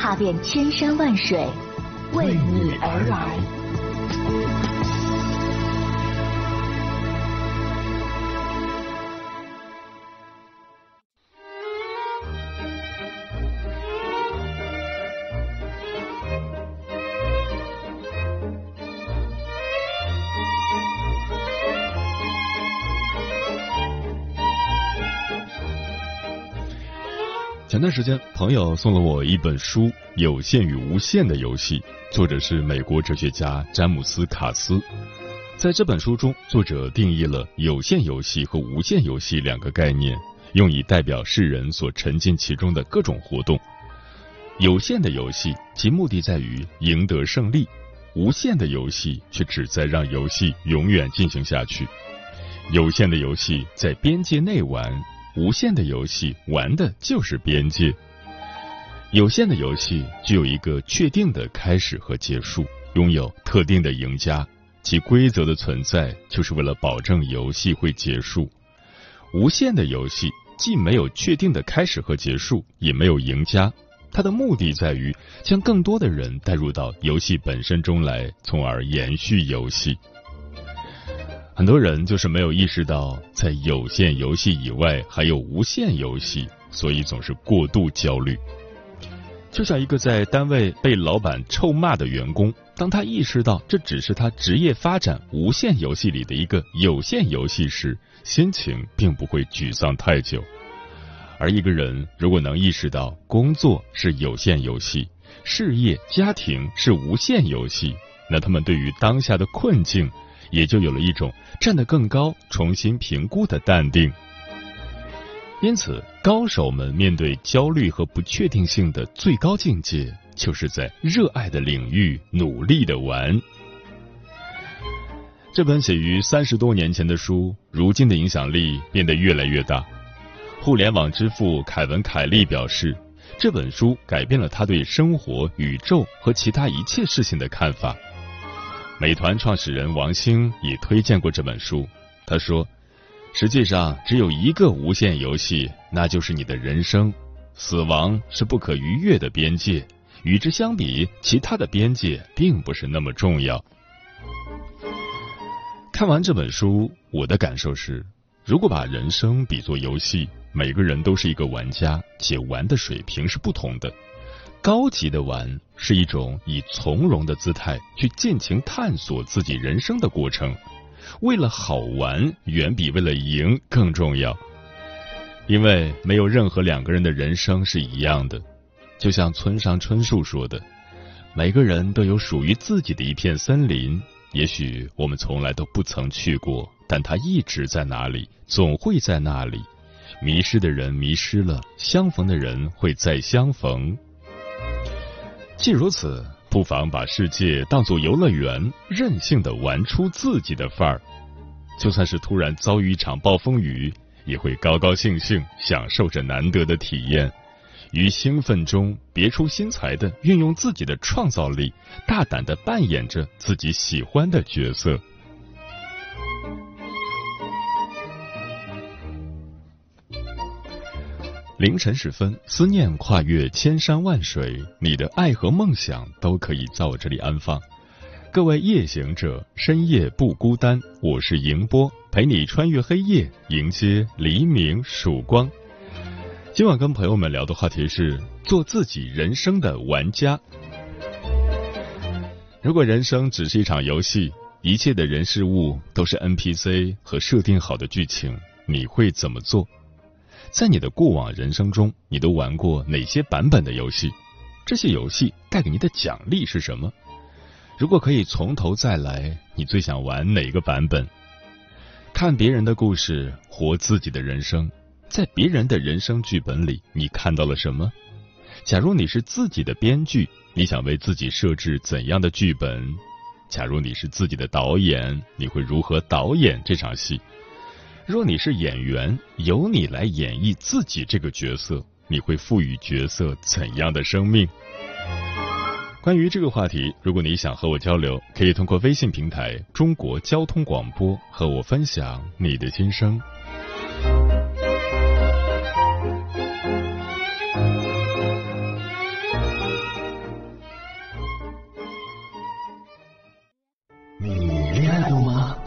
踏遍千山万水，为你而来。前段时间，朋友送了我一本书《有限与无限的游戏》，作者是美国哲学家詹姆斯·卡斯。在这本书中，作者定义了有限游戏和无限游戏两个概念，用以代表世人所沉浸其中的各种活动。有限的游戏其目的在于赢得胜利，无限的游戏却旨在让游戏永远进行下去。有限的游戏在边界内玩。无限的游戏玩的就是边界，有限的游戏具有一个确定的开始和结束，拥有特定的赢家，其规则的存在就是为了保证游戏会结束。无限的游戏既没有确定的开始和结束，也没有赢家，它的目的在于将更多的人带入到游戏本身中来，从而延续游戏。很多人就是没有意识到，在有限游戏以外还有无限游戏，所以总是过度焦虑。就像一个在单位被老板臭骂的员工，当他意识到这只是他职业发展无限游戏里的一个有限游戏时，心情并不会沮丧太久。而一个人如果能意识到工作是有限游戏，事业、家庭是无限游戏，那他们对于当下的困境。也就有了一种站得更高、重新评估的淡定。因此，高手们面对焦虑和不确定性的最高境界，就是在热爱的领域努力的玩。这本写于三十多年前的书，如今的影响力变得越来越大。互联网之父凯文·凯利表示，这本书改变了他对生活、宇宙和其他一切事情的看法。美团创始人王兴也推荐过这本书。他说：“实际上只有一个无限游戏，那就是你的人生。死亡是不可逾越的边界，与之相比，其他的边界并不是那么重要。”看完这本书，我的感受是：如果把人生比作游戏，每个人都是一个玩家，且玩的水平是不同的。高级的玩是一种以从容的姿态去尽情探索自己人生的过程，为了好玩远比为了赢更重要。因为没有任何两个人的人生是一样的，就像村上春树说的：“每个人都有属于自己的一片森林，也许我们从来都不曾去过，但它一直在那里，总会在那里。迷失的人迷失了，相逢的人会再相逢。”既如此，不妨把世界当作游乐园，任性的玩出自己的范儿。就算是突然遭遇一场暴风雨，也会高高兴兴享受着难得的体验。于兴奋中别出心裁的运用自己的创造力，大胆的扮演着自己喜欢的角色。凌晨时分，思念跨越千山万水，你的爱和梦想都可以在我这里安放。各位夜行者，深夜不孤单，我是迎波，陪你穿越黑夜，迎接黎明曙光。今晚跟朋友们聊的话题是做自己人生的玩家。如果人生只是一场游戏，一切的人事物都是 NPC 和设定好的剧情，你会怎么做？在你的过往人生中，你都玩过哪些版本的游戏？这些游戏带给你的奖励是什么？如果可以从头再来，你最想玩哪个版本？看别人的故事，活自己的人生，在别人的人生剧本里，你看到了什么？假如你是自己的编剧，你想为自己设置怎样的剧本？假如你是自己的导演，你会如何导演这场戏？若你是演员，由你来演绎自己这个角色，你会赋予角色怎样的生命？关于这个话题，如果你想和我交流，可以通过微信平台“中国交通广播”和我分享你的心声。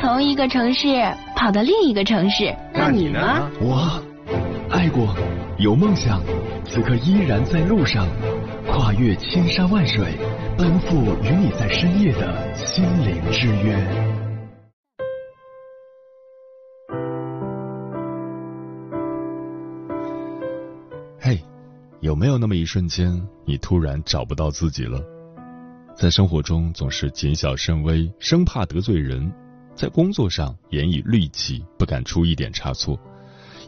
从一个城市跑到另一个城市。那你呢？我。爱过，有梦想，此刻依然在路上，跨越千山万水，奔赴与你在深夜的心灵之约。嘿，有没有那么一瞬间，你突然找不到自己了？在生活中总是谨小慎微，生怕得罪人；在工作上严以律己，不敢出一点差错。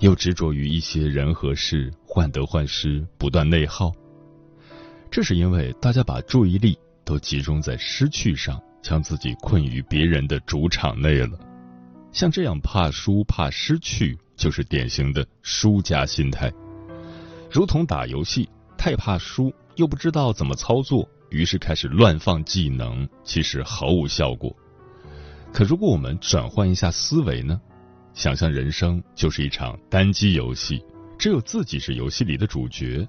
又执着于一些人和事，患得患失，不断内耗。这是因为大家把注意力都集中在失去上，将自己困于别人的主场内了。像这样怕输、怕失去，就是典型的输家心态。如同打游戏，太怕输，又不知道怎么操作，于是开始乱放技能，其实毫无效果。可如果我们转换一下思维呢？想象人生就是一场单机游戏，只有自己是游戏里的主角，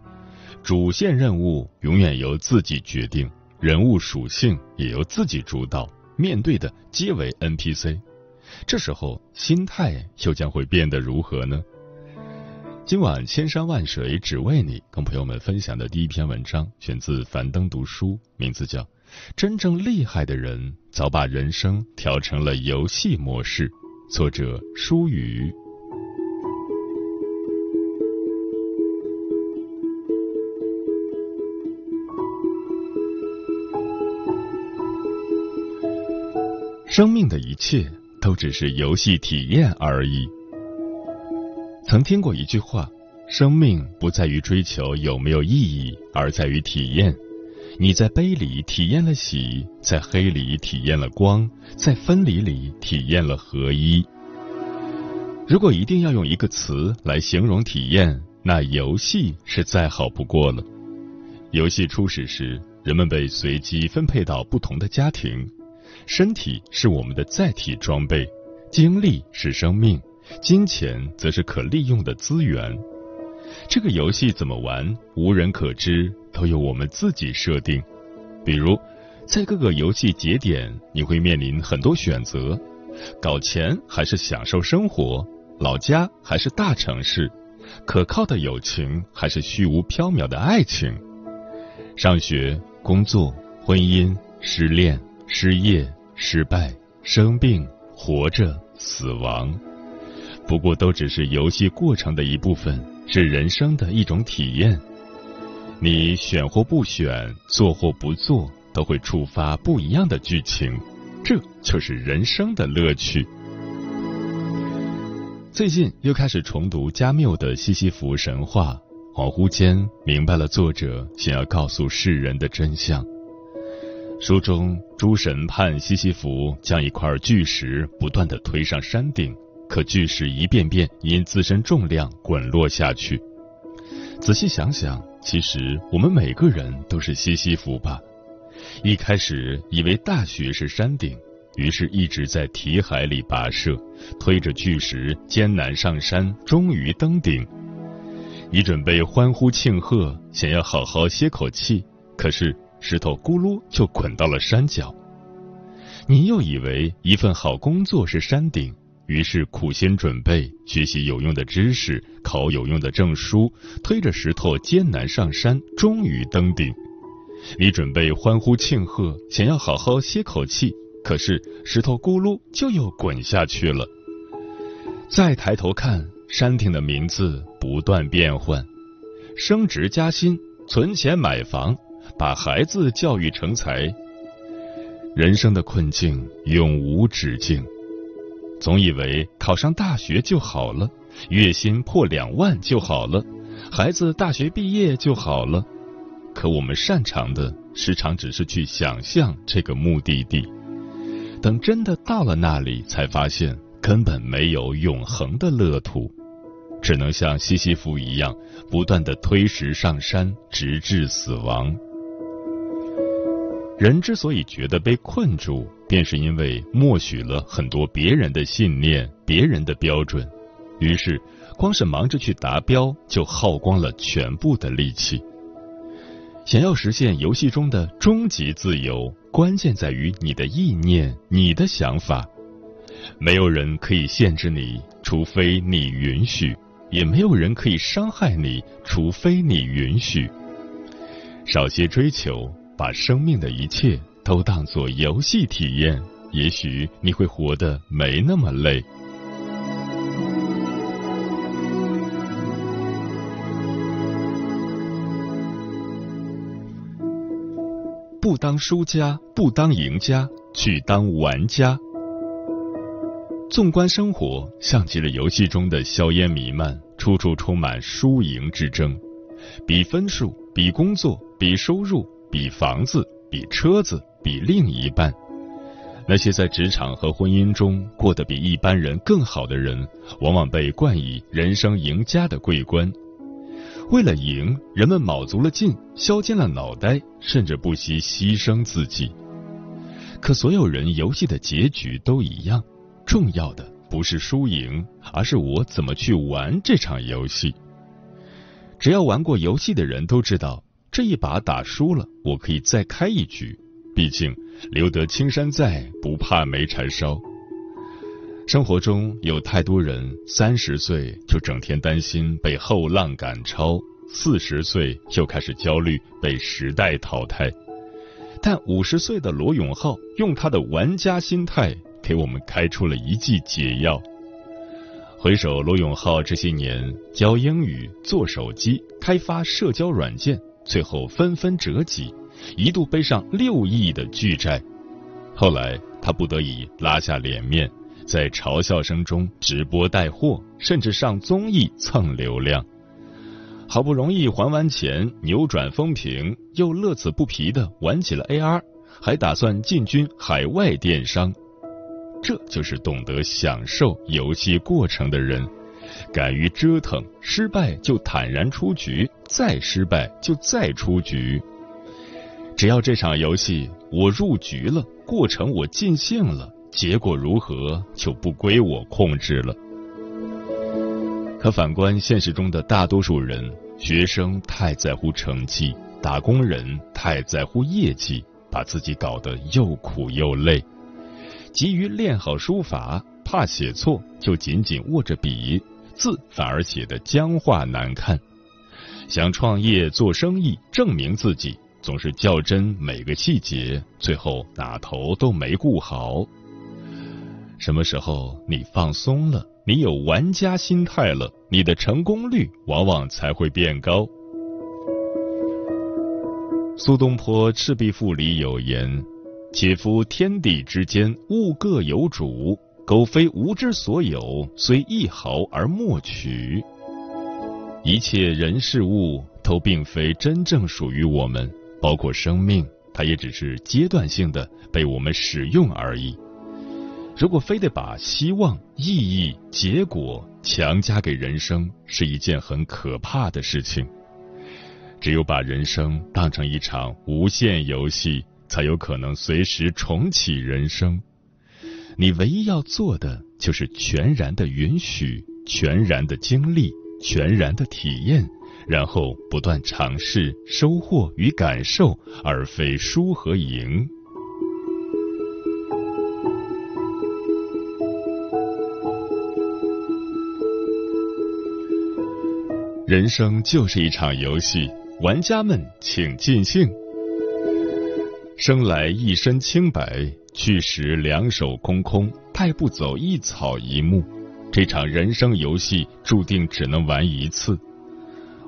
主线任务永远由自己决定，人物属性也由自己主导，面对的皆为 NPC。这时候心态又将会变得如何呢？今晚千山万水只为你，跟朋友们分享的第一篇文章选自樊登读书，名字叫《真正厉害的人早把人生调成了游戏模式》。作者舒雨。生命的一切都只是游戏体验而已。曾听过一句话：生命不在于追求有没有意义，而在于体验。你在悲里体验了喜，在黑里体验了光，在分离里体验了合一。如果一定要用一个词来形容体验，那游戏是再好不过了。游戏初始时，人们被随机分配到不同的家庭，身体是我们的载体装备，精力是生命，金钱则是可利用的资源。这个游戏怎么玩，无人可知。都由我们自己设定，比如，在各个游戏节点，你会面临很多选择：搞钱还是享受生活？老家还是大城市？可靠的友情还是虚无缥缈的爱情？上学、工作、婚姻、失恋、失业、失败、生病、活着、死亡，不过都只是游戏过程的一部分，是人生的一种体验。你选或不选，做或不做，都会触发不一样的剧情，这就是人生的乐趣。最近又开始重读加缪的《西西弗神话》，恍惚间明白了作者想要告诉世人的真相。书中，诸神判西西弗将一块巨石不断的推上山顶，可巨石一遍遍因自身重量滚落下去。仔细想想。其实我们每个人都是西西弗吧。一开始以为大雪是山顶，于是一直在题海里跋涉，推着巨石艰难上山，终于登顶。你准备欢呼庆贺，想要好好歇口气，可是石头咕噜就滚到了山脚。你又以为一份好工作是山顶。于是苦心准备，学习有用的知识，考有用的证书，推着石头艰难上山，终于登顶。你准备欢呼庆贺，想要好好歇口气，可是石头咕噜就又滚下去了。再抬头看，山顶的名字不断变换，升职加薪，存钱买房，把孩子教育成才。人生的困境永无止境，总以为考上大学就好了，月薪破两万就好了，孩子大学毕业就好了。可我们擅长的，时常只是去想象这个目的地，等真的到了那里，才发现根本没有永恒的乐土，只能像西西弗一样，不断的推石上山，直至死亡。人之所以觉得被困住，便是因为默许了很多别人的信念、别人的标准，于是光是忙着去达标，就耗光了全部的力气。想要实现游戏中的终极自由，关键在于你的意念、你的想法。没有人可以限制你，除非你允许；也没有人可以伤害你，除非你允许。少些追求。把生命的一切都当作游戏体验，也许你会活得没那么累。不当输家，不当赢家，去当玩家。纵观生活，像极了游戏中的硝烟弥漫，处处充满输赢之争，比分数，比工作，比收入。比房子，比车子，比另一半。那些在职场和婚姻中过得比一般人更好的人，往往被冠以人生赢家的桂冠。为了赢，人们卯足了劲，削尖了脑袋，甚至不惜牺牲自己。可所有人游戏的结局都一样，重要的不是输赢，而是我怎么去玩这场游戏。只要玩过游戏的人都知道。这一把打输了，我可以再开一局。毕竟留得青山在，不怕没柴烧。生活中有太多人三十岁就整天担心被后浪赶超，四十岁就开始焦虑被时代淘汰。但五十岁的罗永浩用他的玩家心态给我们开出了一剂解药。回首罗永浩这些年教英语、做手机、开发社交软件。最后纷纷折戟，一度背上六亿的巨债。后来他不得已拉下脸面，在嘲笑声中直播带货，甚至上综艺蹭流量。好不容易还完钱，扭转风评，又乐此不疲的玩起了 AR，还打算进军海外电商。这就是懂得享受游戏过程的人。敢于折腾，失败就坦然出局，再失败就再出局。只要这场游戏我入局了，过程我尽兴了，结果如何就不归我控制了。可反观现实中的大多数人，学生太在乎成绩，打工人太在乎业绩，把自己搞得又苦又累。急于练好书法，怕写错，就紧紧握着笔。字反而写得僵化难看，想创业做生意证明自己，总是较真每个细节，最后哪头都没顾好。什么时候你放松了，你有玩家心态了，你的成功率往往才会变高。苏东坡《赤壁赋》里有言：“且夫天地之间，物各有主。”苟非吾之所有，虽一毫而莫取。一切人事物都并非真正属于我们，包括生命，它也只是阶段性的被我们使用而已。如果非得把希望、意义、结果强加给人生，是一件很可怕的事情。只有把人生当成一场无限游戏，才有可能随时重启人生。你唯一要做的就是全然的允许，全然的经历，全然的体验，然后不断尝试，收获与感受，而非输和赢。人生就是一场游戏，玩家们请尽兴。生来一身清白，去时两手空空，带不走一草一木。这场人生游戏注定只能玩一次。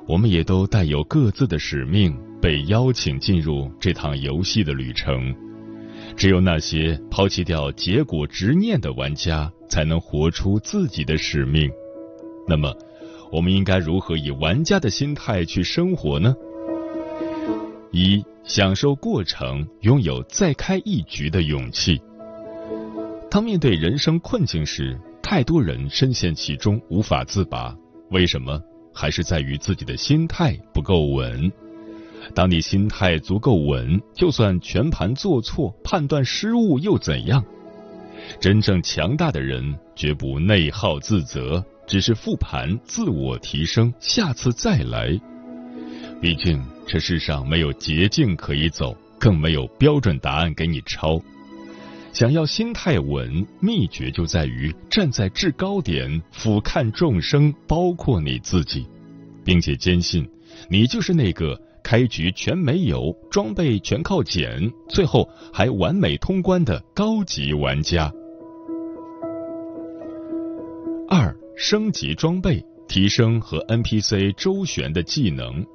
我们也都带有各自的使命，被邀请进入这趟游戏的旅程。只有那些抛弃掉结果执念的玩家，才能活出自己的使命。那么，我们应该如何以玩家的心态去生活呢？一、享受过程，拥有再开一局的勇气。当面对人生困境时，太多人深陷其中无法自拔。为什么？还是在于自己的心态不够稳。当你心态足够稳，就算全盘做错、判断失误又怎样？真正强大的人绝不内耗自责，只是复盘、自我提升，下次再来。毕竟这世上没有捷径可以走，更没有标准答案给你抄。想要心态稳，秘诀就在于站在制高点，俯瞰众生，包括你自己，并且坚信你就是那个。开局全没有装备，全靠捡，最后还完美通关的高级玩家。二、升级装备，提升和 NPC 周旋的技能。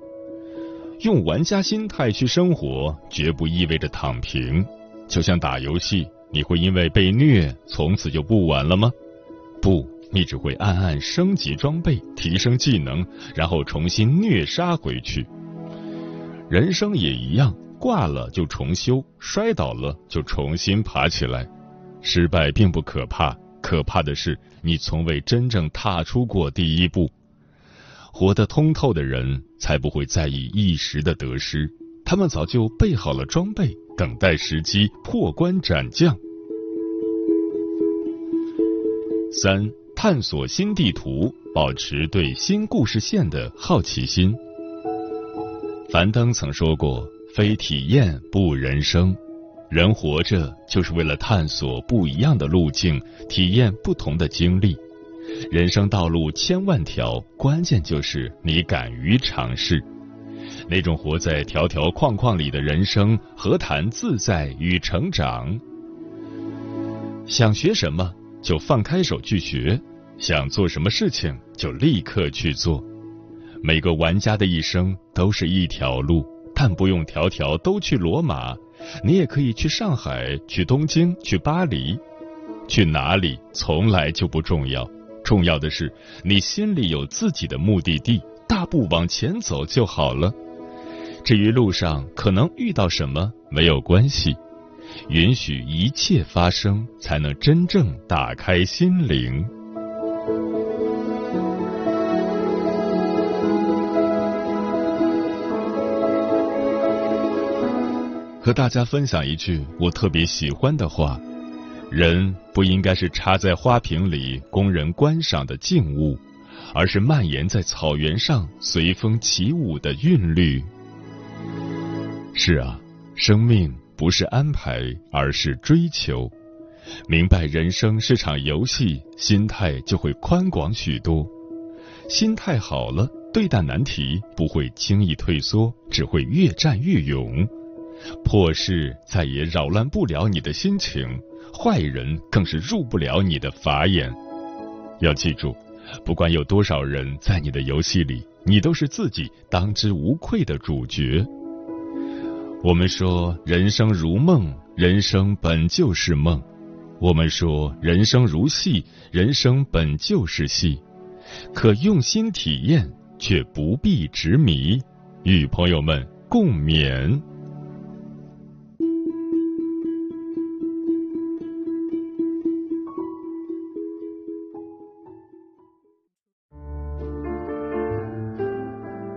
用玩家心态去生活，绝不意味着躺平。就像打游戏，你会因为被虐从此就不玩了吗？不，你只会暗暗升级装备，提升技能，然后重新虐杀回去。人生也一样，挂了就重修，摔倒了就重新爬起来。失败并不可怕，可怕的是你从未真正踏出过第一步。活得通透的人，才不会在意一时的得失，他们早就备好了装备，等待时机破关斩将。三、探索新地图，保持对新故事线的好奇心。樊登曾说过：“非体验不人生。”人活着就是为了探索不一样的路径，体验不同的经历。人生道路千万条，关键就是你敢于尝试。那种活在条条框框里的人生，何谈自在与成长？想学什么就放开手去学，想做什么事情就立刻去做。每个玩家的一生都是一条路，但不用条条都去罗马，你也可以去上海、去东京、去巴黎，去哪里从来就不重要，重要的是你心里有自己的目的地，大步往前走就好了。至于路上可能遇到什么，没有关系，允许一切发生，才能真正打开心灵。和大家分享一句我特别喜欢的话：人不应该是插在花瓶里供人观赏的静物，而是蔓延在草原上随风起舞的韵律。是啊，生命不是安排，而是追求。明白人生是场游戏，心态就会宽广许多。心态好了，对待难题不会轻易退缩，只会越战越勇。破事再也扰乱不了你的心情，坏人更是入不了你的法眼。要记住，不管有多少人在你的游戏里，你都是自己当之无愧的主角。我们说人生如梦，人生本就是梦；我们说人生如戏，人生本就是戏。可用心体验，却不必执迷。与朋友们共勉。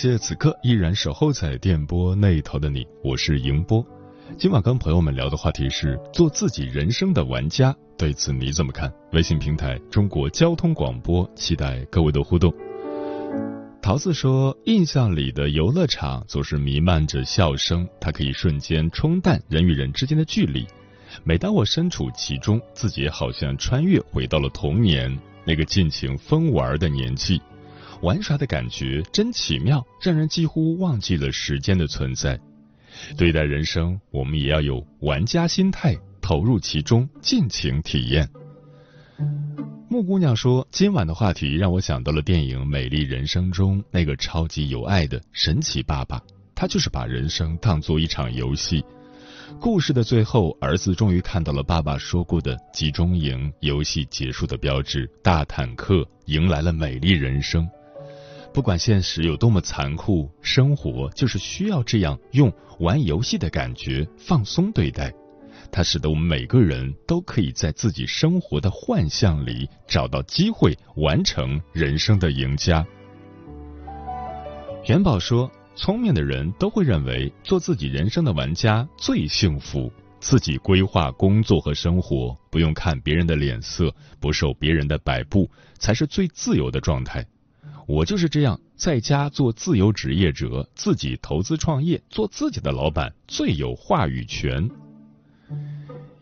谢此刻依然守候在电波那头的你，我是迎波。今晚跟朋友们聊的话题是做自己人生的玩家，对此你怎么看？微信平台中国交通广播，期待各位的互动。桃子说，印象里的游乐场总是弥漫着笑声，它可以瞬间冲淡人与人之间的距离。每当我身处其中，自己好像穿越回到了童年那个尽情疯玩的年纪。玩耍的感觉真奇妙，让人几乎忘记了时间的存在。对待人生，我们也要有玩家心态，投入其中，尽情体验。木姑娘说：“今晚的话题让我想到了电影《美丽人生》中那个超级有爱的神奇爸爸，他就是把人生当做一场游戏。故事的最后，儿子终于看到了爸爸说过的集中营游戏结束的标志，大坦克迎来了美丽人生。”不管现实有多么残酷，生活就是需要这样用玩游戏的感觉放松对待。它使得我们每个人都可以在自己生活的幻象里找到机会，完成人生的赢家。元宝说：“聪明的人都会认为做自己人生的玩家最幸福，自己规划工作和生活，不用看别人的脸色，不受别人的摆布，才是最自由的状态。”我就是这样，在家做自由职业者，自己投资创业，做自己的老板，最有话语权。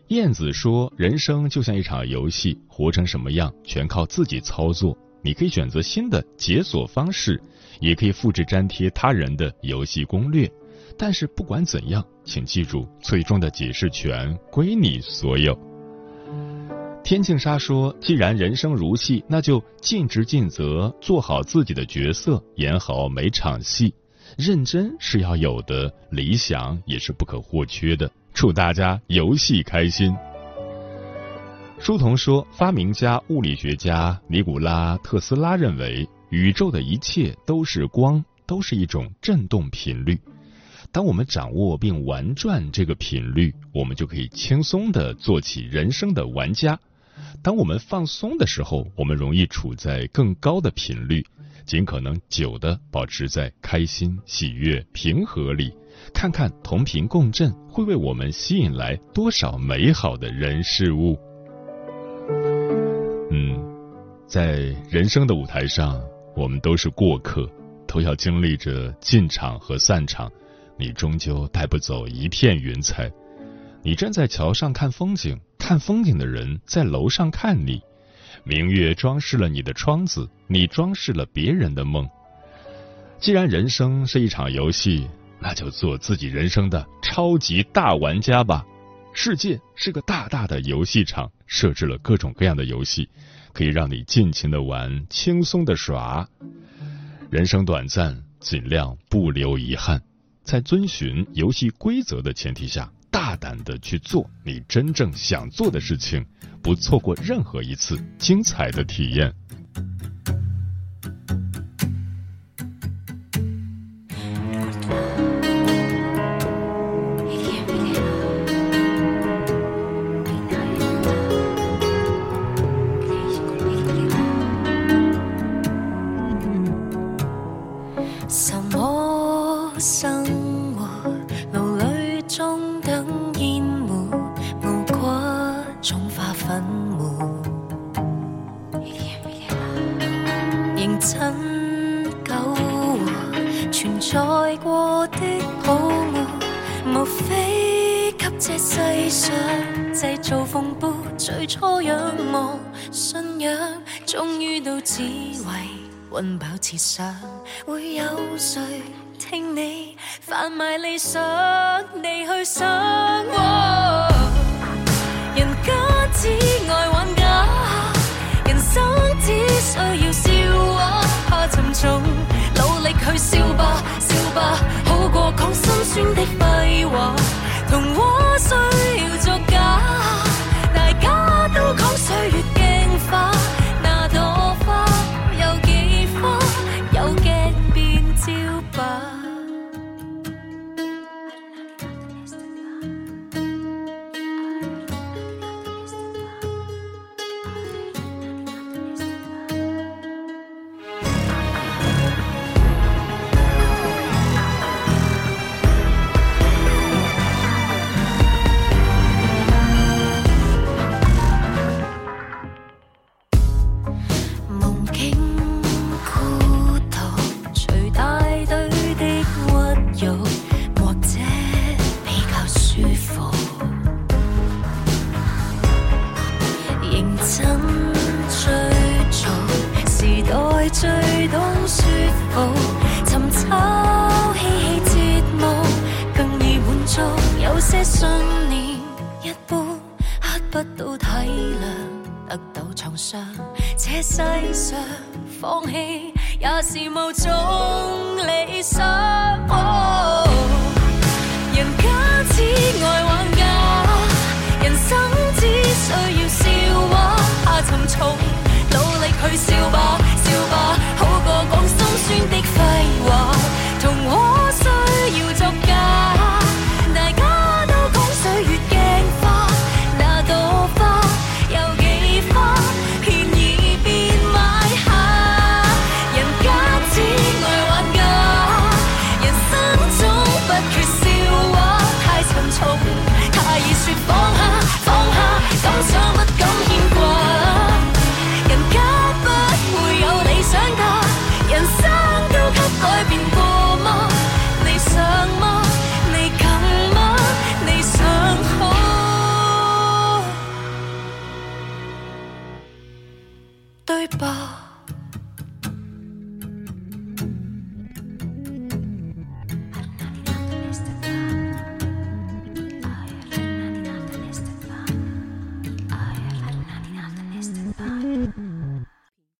燕子说：“人生就像一场游戏，活成什么样，全靠自己操作。你可以选择新的解锁方式，也可以复制粘贴他人的游戏攻略。但是不管怎样，请记住，最终的解释权归你所有。”天净沙说：“既然人生如戏，那就尽职尽责，做好自己的角色，演好每场戏。认真是要有的，理想也是不可或缺的。祝大家游戏开心。”书童说：“发明家、物理学家尼古拉·特斯拉认为，宇宙的一切都是光，都是一种振动频率。当我们掌握并玩转这个频率，我们就可以轻松的做起人生的玩家。”当我们放松的时候，我们容易处在更高的频率，尽可能久的保持在开心、喜悦、平和里，看看同频共振会为我们吸引来多少美好的人事物。嗯，在人生的舞台上，我们都是过客，都要经历着进场和散场，你终究带不走一片云彩。你站在桥上看风景。看风景的人在楼上看你，明月装饰了你的窗子，你装饰了别人的梦。既然人生是一场游戏，那就做自己人生的超级大玩家吧。世界是个大大的游戏场，设置了各种各样的游戏，可以让你尽情的玩，轻松的耍。人生短暂，尽量不留遗憾，在遵循游戏规则的前提下。大胆的去做你真正想做的事情，不错过任何一次精彩的体验。温饱设想，会有谁听你贩卖理想，你去想？人家只爱玩假，人生只需要笑话，怕沉重，努力去笑吧，笑吧，好过讲心酸的废话。童话需最懂说服寻找嬉戏节目更易满足有些信念一般乞不到体谅得到创伤这世上放弃也是某种理想人家只爱玩家人生只需要笑话怕沉重努力去笑吧